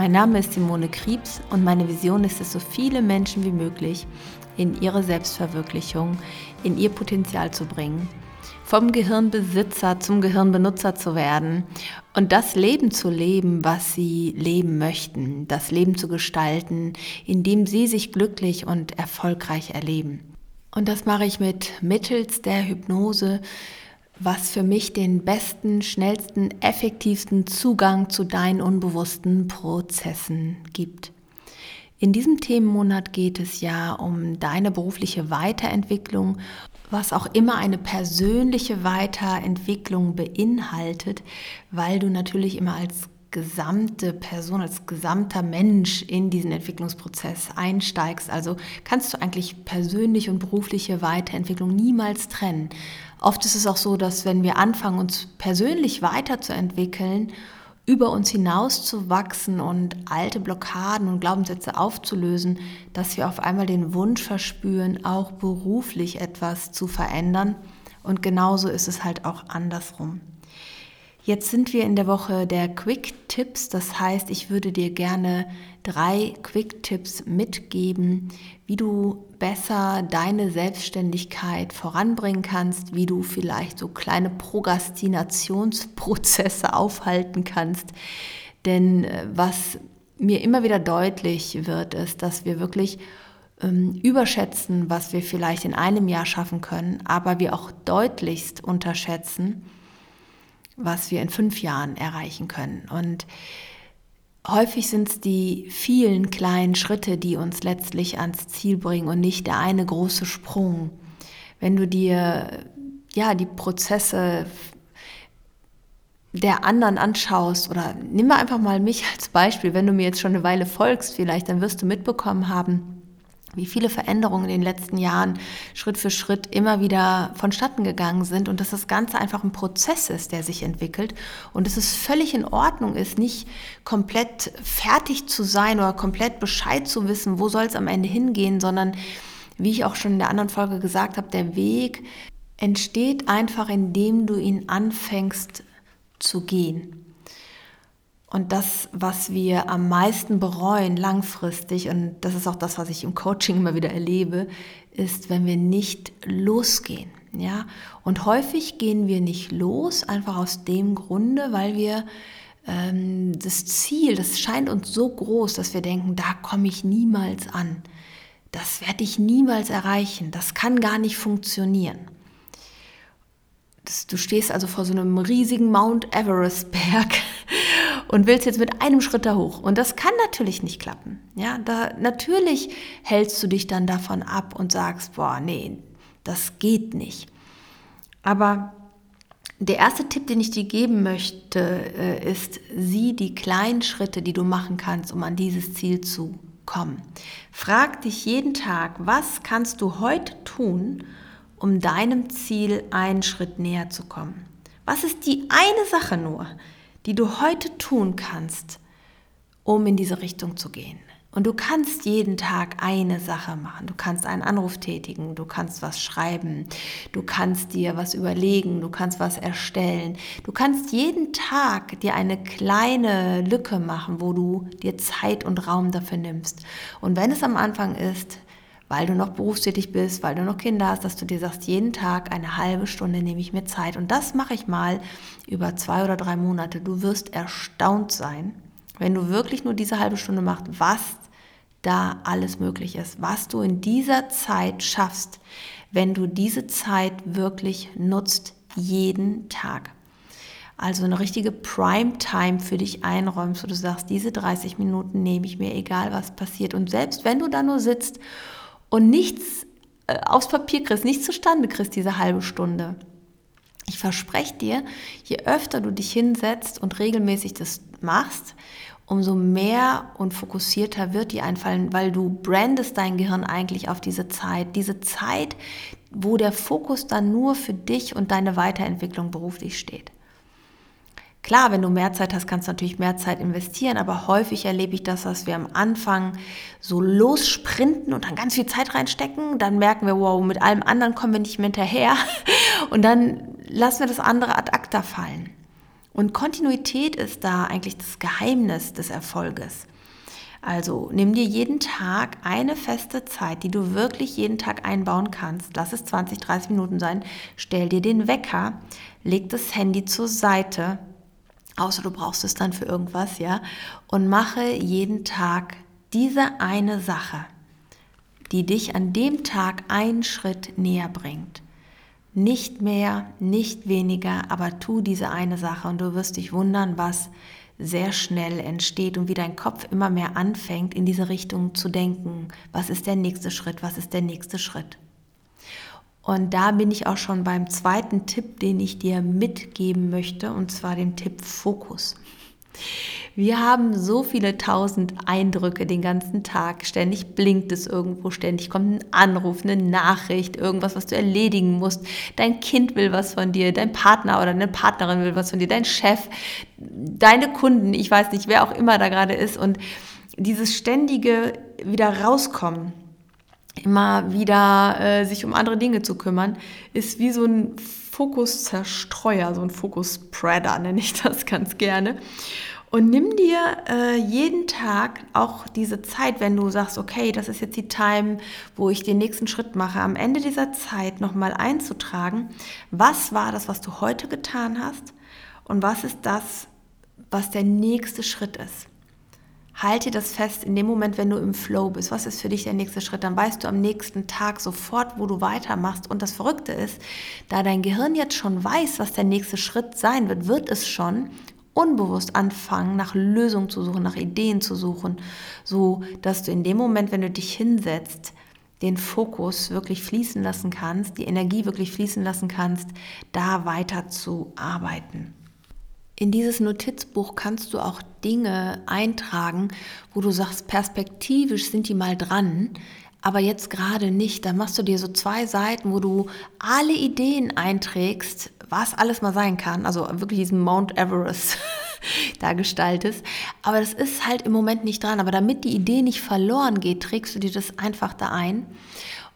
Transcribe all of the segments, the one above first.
Mein Name ist Simone Kriebs und meine Vision ist es, so viele Menschen wie möglich in ihre Selbstverwirklichung, in ihr Potenzial zu bringen, vom Gehirnbesitzer zum Gehirnbenutzer zu werden und das Leben zu leben, was sie leben möchten, das Leben zu gestalten, in dem sie sich glücklich und erfolgreich erleben. Und das mache ich mit mittels der Hypnose, was für mich den besten, schnellsten, effektivsten Zugang zu deinen unbewussten Prozessen gibt. In diesem Themenmonat geht es ja um deine berufliche Weiterentwicklung, was auch immer eine persönliche Weiterentwicklung beinhaltet, weil du natürlich immer als gesamte Person, als gesamter Mensch in diesen Entwicklungsprozess einsteigst. Also kannst du eigentlich persönliche und berufliche Weiterentwicklung niemals trennen. Oft ist es auch so, dass wenn wir anfangen, uns persönlich weiterzuentwickeln, über uns hinaus zu wachsen und alte Blockaden und Glaubenssätze aufzulösen, dass wir auf einmal den Wunsch verspüren, auch beruflich etwas zu verändern. Und genauso ist es halt auch andersrum. Jetzt sind wir in der Woche der Quick Tipps. Das heißt, ich würde dir gerne drei Quick Tipps mitgeben, wie du besser deine Selbstständigkeit voranbringen kannst, wie du vielleicht so kleine Prokrastinationsprozesse aufhalten kannst. Denn äh, was mir immer wieder deutlich wird, ist, dass wir wirklich ähm, überschätzen, was wir vielleicht in einem Jahr schaffen können, aber wir auch deutlichst unterschätzen, was wir in fünf Jahren erreichen können. Und häufig sind es die vielen kleinen Schritte, die uns letztlich ans Ziel bringen und nicht der eine große Sprung. Wenn du dir ja die Prozesse der anderen anschaust oder nimm mal einfach mal mich als Beispiel, wenn du mir jetzt schon eine Weile folgst, vielleicht, dann wirst du mitbekommen haben, wie viele Veränderungen in den letzten Jahren Schritt für Schritt immer wieder vonstatten gegangen sind und dass das Ganze einfach ein Prozess ist, der sich entwickelt und dass es völlig in Ordnung ist, nicht komplett fertig zu sein oder komplett Bescheid zu wissen, wo soll es am Ende hingehen, sondern wie ich auch schon in der anderen Folge gesagt habe, der Weg entsteht einfach, indem du ihn anfängst zu gehen. Und das, was wir am meisten bereuen langfristig, und das ist auch das, was ich im Coaching immer wieder erlebe, ist, wenn wir nicht losgehen. Ja? Und häufig gehen wir nicht los, einfach aus dem Grunde, weil wir ähm, das Ziel, das scheint uns so groß, dass wir denken, da komme ich niemals an. Das werde ich niemals erreichen. Das kann gar nicht funktionieren. Das, du stehst also vor so einem riesigen Mount Everest Berg und willst jetzt mit einem Schritt da hoch. Und das kann natürlich nicht klappen. Ja, da, natürlich hältst du dich dann davon ab und sagst, boah, nee, das geht nicht. Aber der erste Tipp, den ich dir geben möchte, äh, ist, sieh die kleinen Schritte, die du machen kannst, um an dieses Ziel zu kommen. Frag dich jeden Tag, was kannst du heute tun, um deinem Ziel einen Schritt näher zu kommen? Was ist die eine Sache nur, die du heute tun kannst, um in diese Richtung zu gehen. Und du kannst jeden Tag eine Sache machen. Du kannst einen Anruf tätigen, du kannst was schreiben, du kannst dir was überlegen, du kannst was erstellen. Du kannst jeden Tag dir eine kleine Lücke machen, wo du dir Zeit und Raum dafür nimmst. Und wenn es am Anfang ist, weil du noch berufstätig bist, weil du noch Kinder hast, dass du dir sagst, jeden Tag eine halbe Stunde nehme ich mir Zeit. Und das mache ich mal über zwei oder drei Monate. Du wirst erstaunt sein, wenn du wirklich nur diese halbe Stunde machst, was da alles möglich ist, was du in dieser Zeit schaffst, wenn du diese Zeit wirklich nutzt, jeden Tag. Also eine richtige Prime-Time für dich einräumst, wo du sagst, diese 30 Minuten nehme ich mir, egal was passiert. Und selbst wenn du da nur sitzt und nichts äh, aufs Papier kriegst, nichts zustande kriegst, diese halbe Stunde. Ich verspreche dir, je öfter du dich hinsetzt und regelmäßig das machst, umso mehr und fokussierter wird dir einfallen, weil du brandest dein Gehirn eigentlich auf diese Zeit. Diese Zeit, wo der Fokus dann nur für dich und deine Weiterentwicklung beruflich steht. Klar, wenn du mehr Zeit hast, kannst du natürlich mehr Zeit investieren, aber häufig erlebe ich das, dass wir am Anfang so lossprinten und dann ganz viel Zeit reinstecken, dann merken wir, wow, mit allem anderen kommen wir nicht mehr hinterher und dann lassen wir das andere ad acta fallen. Und Kontinuität ist da eigentlich das Geheimnis des Erfolges. Also nimm dir jeden Tag eine feste Zeit, die du wirklich jeden Tag einbauen kannst. Lass es 20, 30 Minuten sein. Stell dir den Wecker, leg das Handy zur Seite außer du brauchst es dann für irgendwas, ja, und mache jeden Tag diese eine Sache, die dich an dem Tag einen Schritt näher bringt. Nicht mehr, nicht weniger, aber tu diese eine Sache und du wirst dich wundern, was sehr schnell entsteht und wie dein Kopf immer mehr anfängt, in diese Richtung zu denken. Was ist der nächste Schritt? Was ist der nächste Schritt? Und da bin ich auch schon beim zweiten Tipp, den ich dir mitgeben möchte, und zwar dem Tipp Fokus. Wir haben so viele tausend Eindrücke den ganzen Tag. Ständig blinkt es irgendwo, ständig kommt ein Anruf, eine Nachricht, irgendwas, was du erledigen musst. Dein Kind will was von dir, dein Partner oder eine Partnerin will was von dir, dein Chef, deine Kunden, ich weiß nicht, wer auch immer da gerade ist. Und dieses ständige wieder rauskommen immer wieder äh, sich um andere Dinge zu kümmern, ist wie so ein Fokuszerstreuer, so ein Fokusspreader nenne ich das ganz gerne. Und nimm dir äh, jeden Tag auch diese Zeit, wenn du sagst, okay, das ist jetzt die Time, wo ich den nächsten Schritt mache, am Ende dieser Zeit nochmal einzutragen, was war das, was du heute getan hast und was ist das, was der nächste Schritt ist. Halte das fest in dem Moment, wenn du im Flow bist. Was ist für dich der nächste Schritt? Dann weißt du am nächsten Tag sofort, wo du weitermachst. Und das Verrückte ist, da dein Gehirn jetzt schon weiß, was der nächste Schritt sein wird, wird es schon unbewusst anfangen, nach Lösungen zu suchen, nach Ideen zu suchen, so dass du in dem Moment, wenn du dich hinsetzt, den Fokus wirklich fließen lassen kannst, die Energie wirklich fließen lassen kannst, da weiter zu arbeiten. In dieses Notizbuch kannst du auch Dinge eintragen, wo du sagst, perspektivisch sind die mal dran, aber jetzt gerade nicht. Da machst du dir so zwei Seiten, wo du alle Ideen einträgst, was alles mal sein kann. Also wirklich diesen Mount Everest da gestaltest. Aber das ist halt im Moment nicht dran. Aber damit die Idee nicht verloren geht, trägst du dir das einfach da ein.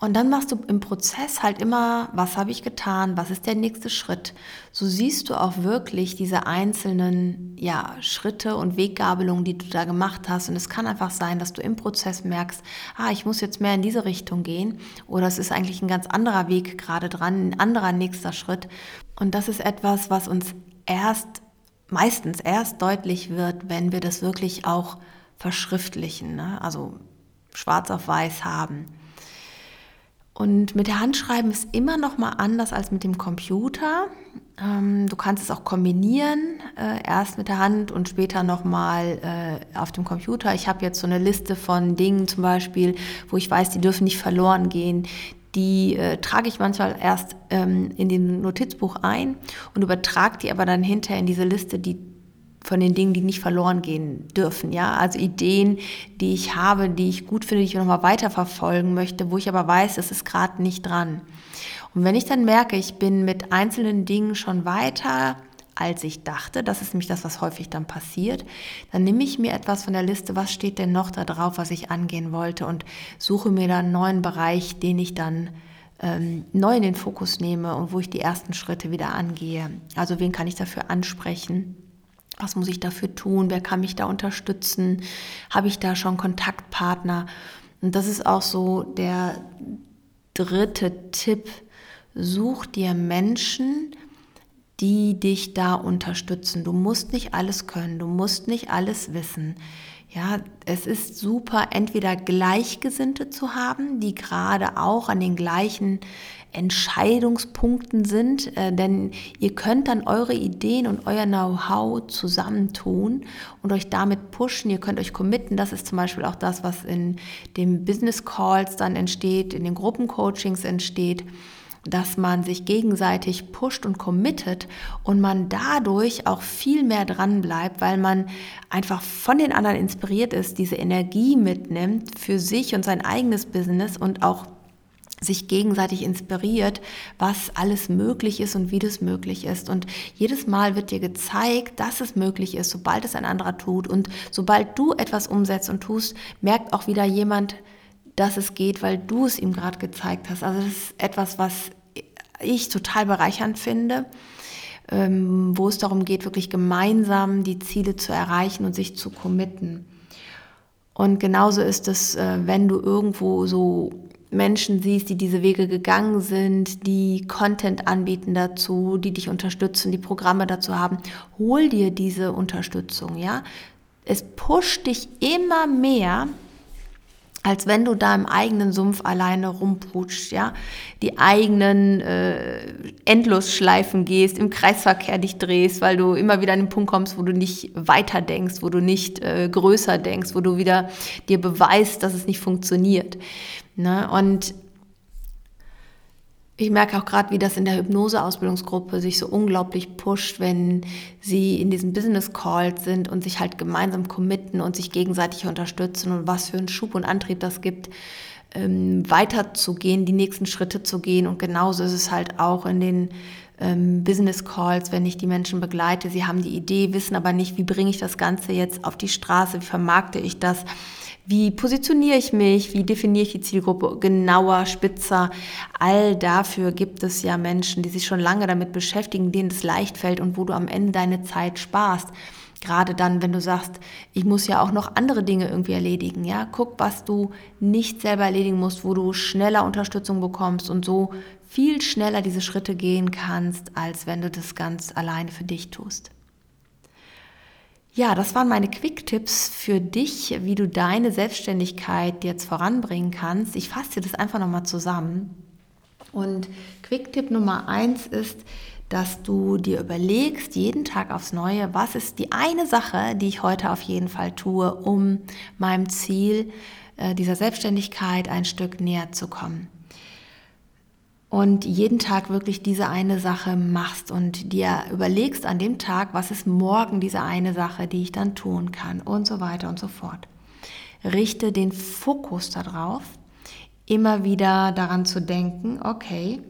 Und dann machst du im Prozess halt immer, was habe ich getan, was ist der nächste Schritt. So siehst du auch wirklich diese einzelnen ja, Schritte und Weggabelungen, die du da gemacht hast. Und es kann einfach sein, dass du im Prozess merkst, ah, ich muss jetzt mehr in diese Richtung gehen oder es ist eigentlich ein ganz anderer Weg gerade dran, ein anderer nächster Schritt. Und das ist etwas, was uns erst, meistens erst deutlich wird, wenn wir das wirklich auch verschriftlichen, ne? also schwarz auf weiß haben. Und mit der Hand schreiben ist immer noch mal anders als mit dem Computer. Ähm, du kannst es auch kombinieren, äh, erst mit der Hand und später noch mal äh, auf dem Computer. Ich habe jetzt so eine Liste von Dingen zum Beispiel, wo ich weiß, die dürfen nicht verloren gehen. Die äh, trage ich manchmal erst ähm, in dem Notizbuch ein und übertrage die aber dann hinterher in diese Liste, die von den Dingen, die nicht verloren gehen dürfen. Ja, also Ideen, die ich habe, die ich gut finde, die ich nochmal weiterverfolgen möchte, wo ich aber weiß, es ist gerade nicht dran. Und wenn ich dann merke, ich bin mit einzelnen Dingen schon weiter, als ich dachte, das ist nämlich das, was häufig dann passiert, dann nehme ich mir etwas von der Liste, was steht denn noch da drauf, was ich angehen wollte und suche mir dann einen neuen Bereich, den ich dann ähm, neu in den Fokus nehme und wo ich die ersten Schritte wieder angehe. Also wen kann ich dafür ansprechen? Was muss ich dafür tun? Wer kann mich da unterstützen? Habe ich da schon Kontaktpartner? Und das ist auch so der dritte Tipp. Such dir Menschen, die dich da unterstützen. Du musst nicht alles können, du musst nicht alles wissen. Ja, es ist super, entweder Gleichgesinnte zu haben, die gerade auch an den gleichen Entscheidungspunkten sind, äh, denn ihr könnt dann eure Ideen und euer Know-how zusammentun und euch damit pushen. Ihr könnt euch committen. Das ist zum Beispiel auch das, was in den Business Calls dann entsteht, in den Gruppencoachings entsteht dass man sich gegenseitig pusht und committet und man dadurch auch viel mehr dran bleibt, weil man einfach von den anderen inspiriert ist, diese Energie mitnimmt für sich und sein eigenes Business und auch sich gegenseitig inspiriert, was alles möglich ist und wie das möglich ist. Und jedes Mal wird dir gezeigt, dass es möglich ist, sobald es ein anderer tut. Und sobald du etwas umsetzt und tust, merkt auch wieder jemand, dass es geht, weil du es ihm gerade gezeigt hast. Also das ist etwas, was ich total bereichernd finde, ähm, wo es darum geht, wirklich gemeinsam die Ziele zu erreichen und sich zu committen. Und genauso ist es, äh, wenn du irgendwo so Menschen siehst, die diese Wege gegangen sind, die Content anbieten dazu, die dich unterstützen, die Programme dazu haben, hol dir diese Unterstützung, ja. Es pusht dich immer mehr, als wenn du da im eigenen Sumpf alleine rumputschst, ja, die eigenen äh, Endlosschleifen gehst, im Kreisverkehr dich drehst, weil du immer wieder an den Punkt kommst, wo du nicht weiter denkst, wo du nicht äh, größer denkst, wo du wieder dir beweist, dass es nicht funktioniert. Ne? Und ich merke auch gerade, wie das in der Hypnose-Ausbildungsgruppe sich so unglaublich pusht, wenn sie in diesen Business Calls sind und sich halt gemeinsam committen und sich gegenseitig unterstützen und was für einen Schub und Antrieb das gibt, ähm, weiterzugehen, die nächsten Schritte zu gehen. Und genauso ist es halt auch in den ähm, Business Calls, wenn ich die Menschen begleite. Sie haben die Idee, wissen aber nicht, wie bringe ich das Ganze jetzt auf die Straße, wie vermarkte ich das wie positioniere ich mich? Wie definiere ich die Zielgruppe genauer, spitzer? All dafür gibt es ja Menschen, die sich schon lange damit beschäftigen, denen es leicht fällt und wo du am Ende deine Zeit sparst. Gerade dann, wenn du sagst, ich muss ja auch noch andere Dinge irgendwie erledigen. Ja, guck, was du nicht selber erledigen musst, wo du schneller Unterstützung bekommst und so viel schneller diese Schritte gehen kannst, als wenn du das ganz alleine für dich tust. Ja, das waren meine Quick-Tipps für dich, wie du deine Selbstständigkeit jetzt voranbringen kannst. Ich fasse dir das einfach nochmal zusammen. Und Quick-Tipp Nummer eins ist, dass du dir überlegst, jeden Tag aufs Neue, was ist die eine Sache, die ich heute auf jeden Fall tue, um meinem Ziel äh, dieser Selbstständigkeit ein Stück näher zu kommen und jeden Tag wirklich diese eine Sache machst und dir überlegst an dem Tag, was ist morgen diese eine Sache, die ich dann tun kann und so weiter und so fort. Richte den Fokus darauf, immer wieder daran zu denken, okay,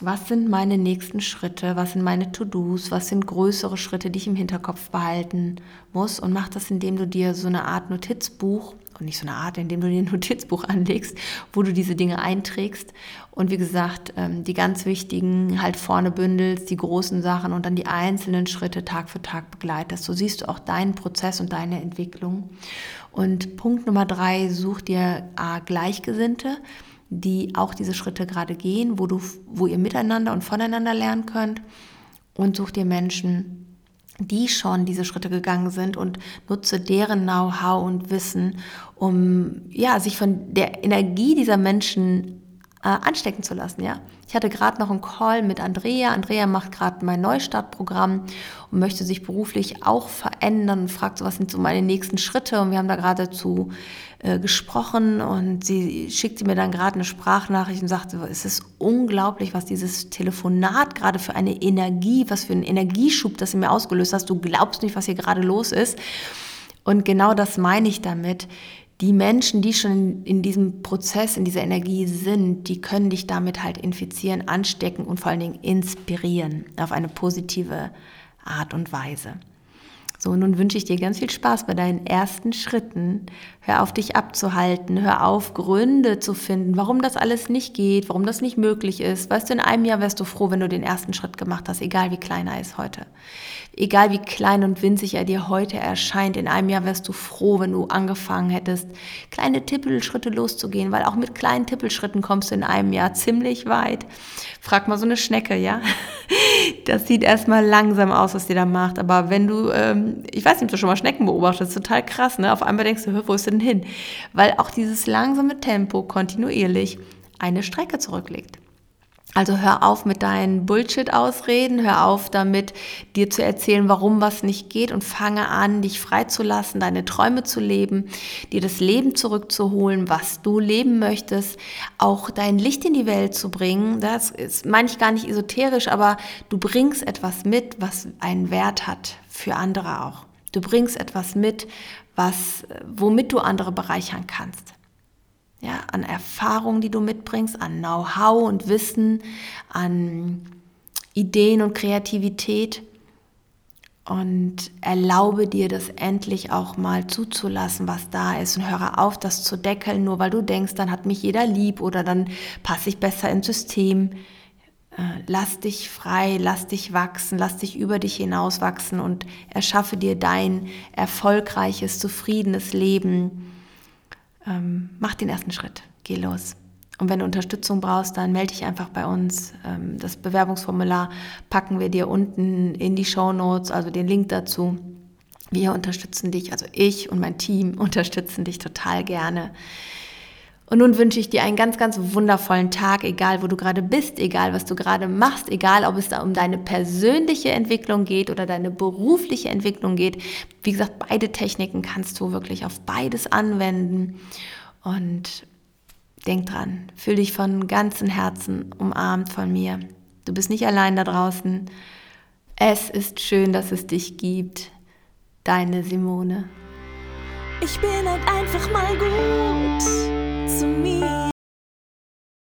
was sind meine nächsten Schritte, was sind meine To-Dos, was sind größere Schritte, die ich im Hinterkopf behalten muss und mach das, indem du dir so eine Art Notizbuch und nicht so eine Art, indem du dir ein Notizbuch anlegst, wo du diese Dinge einträgst und wie gesagt, ähm, die ganz wichtigen halt vorne bündelst, die großen Sachen und dann die einzelnen Schritte Tag für Tag begleitest. So siehst du auch deinen Prozess und deine Entwicklung. Und Punkt Nummer drei, such dir A, Gleichgesinnte, die auch diese Schritte gerade gehen, wo, du, wo ihr miteinander und voneinander lernen könnt. Und such dir Menschen, die schon diese Schritte gegangen sind und nutze deren Know-how und Wissen, um ja, sich von der Energie dieser Menschen äh, anstecken zu lassen. Ja, ich hatte gerade noch einen Call mit Andrea. Andrea macht gerade mein Neustartprogramm und möchte sich beruflich auch verändern und fragt so, was sind so meine nächsten Schritte. Und wir haben da gerade dazu äh, gesprochen und sie schickte mir dann gerade eine Sprachnachricht und sagte, es ist unglaublich, was dieses Telefonat gerade für eine Energie, was für einen Energieschub, das sie mir ausgelöst hast. Du glaubst nicht, was hier gerade los ist. Und genau das meine ich damit die Menschen, die schon in diesem Prozess, in dieser Energie sind, die können dich damit halt infizieren, anstecken und vor allen Dingen inspirieren auf eine positive Art und Weise. So, nun wünsche ich dir ganz viel Spaß bei deinen ersten Schritten. Hör auf, dich abzuhalten. Hör auf, Gründe zu finden, warum das alles nicht geht, warum das nicht möglich ist. Weißt du, in einem Jahr wärst du froh, wenn du den ersten Schritt gemacht hast, egal wie klein er ist heute egal wie klein und winzig er dir heute erscheint, in einem Jahr wärst du froh, wenn du angefangen hättest, kleine Tippelschritte loszugehen, weil auch mit kleinen Tippelschritten kommst du in einem Jahr ziemlich weit. Frag mal so eine Schnecke, ja? Das sieht erstmal langsam aus, was die da macht, aber wenn du, ähm, ich weiß nicht, ob du schon mal Schnecken beobachtest, total krass, ne? Auf einmal denkst du, wo ist denn hin? Weil auch dieses langsame Tempo kontinuierlich eine Strecke zurücklegt. Also hör auf mit deinen Bullshit-Ausreden, hör auf damit, dir zu erzählen, warum was nicht geht und fange an, dich freizulassen, deine Träume zu leben, dir das Leben zurückzuholen, was du leben möchtest, auch dein Licht in die Welt zu bringen. Das ist, meine ich gar nicht esoterisch, aber du bringst etwas mit, was einen Wert hat für andere auch. Du bringst etwas mit, was, womit du andere bereichern kannst ja, an Erfahrung, die du mitbringst, an Know-how und Wissen, an Ideen und Kreativität. Und erlaube dir das endlich auch mal zuzulassen, was da ist. Und höre auf, das zu deckeln, nur weil du denkst, dann hat mich jeder lieb oder dann passe ich besser ins System. Äh, lass dich frei, lass dich wachsen, lass dich über dich hinaus wachsen und erschaffe dir dein erfolgreiches, zufriedenes Leben ähm, mach den ersten Schritt, geh los. Und wenn du Unterstützung brauchst, dann melde dich einfach bei uns. Ähm, das Bewerbungsformular packen wir dir unten in die Show Notes, also den Link dazu. Wir unterstützen dich, also ich und mein Team unterstützen dich total gerne. Und nun wünsche ich dir einen ganz, ganz wundervollen Tag, egal wo du gerade bist, egal was du gerade machst, egal ob es da um deine persönliche Entwicklung geht oder deine berufliche Entwicklung geht. Wie gesagt, beide Techniken kannst du wirklich auf beides anwenden. Und denk dran, fühl dich von ganzem Herzen umarmt von mir. Du bist nicht allein da draußen. Es ist schön, dass es dich gibt. Deine Simone. Ich bin halt einfach mal gut zu mir.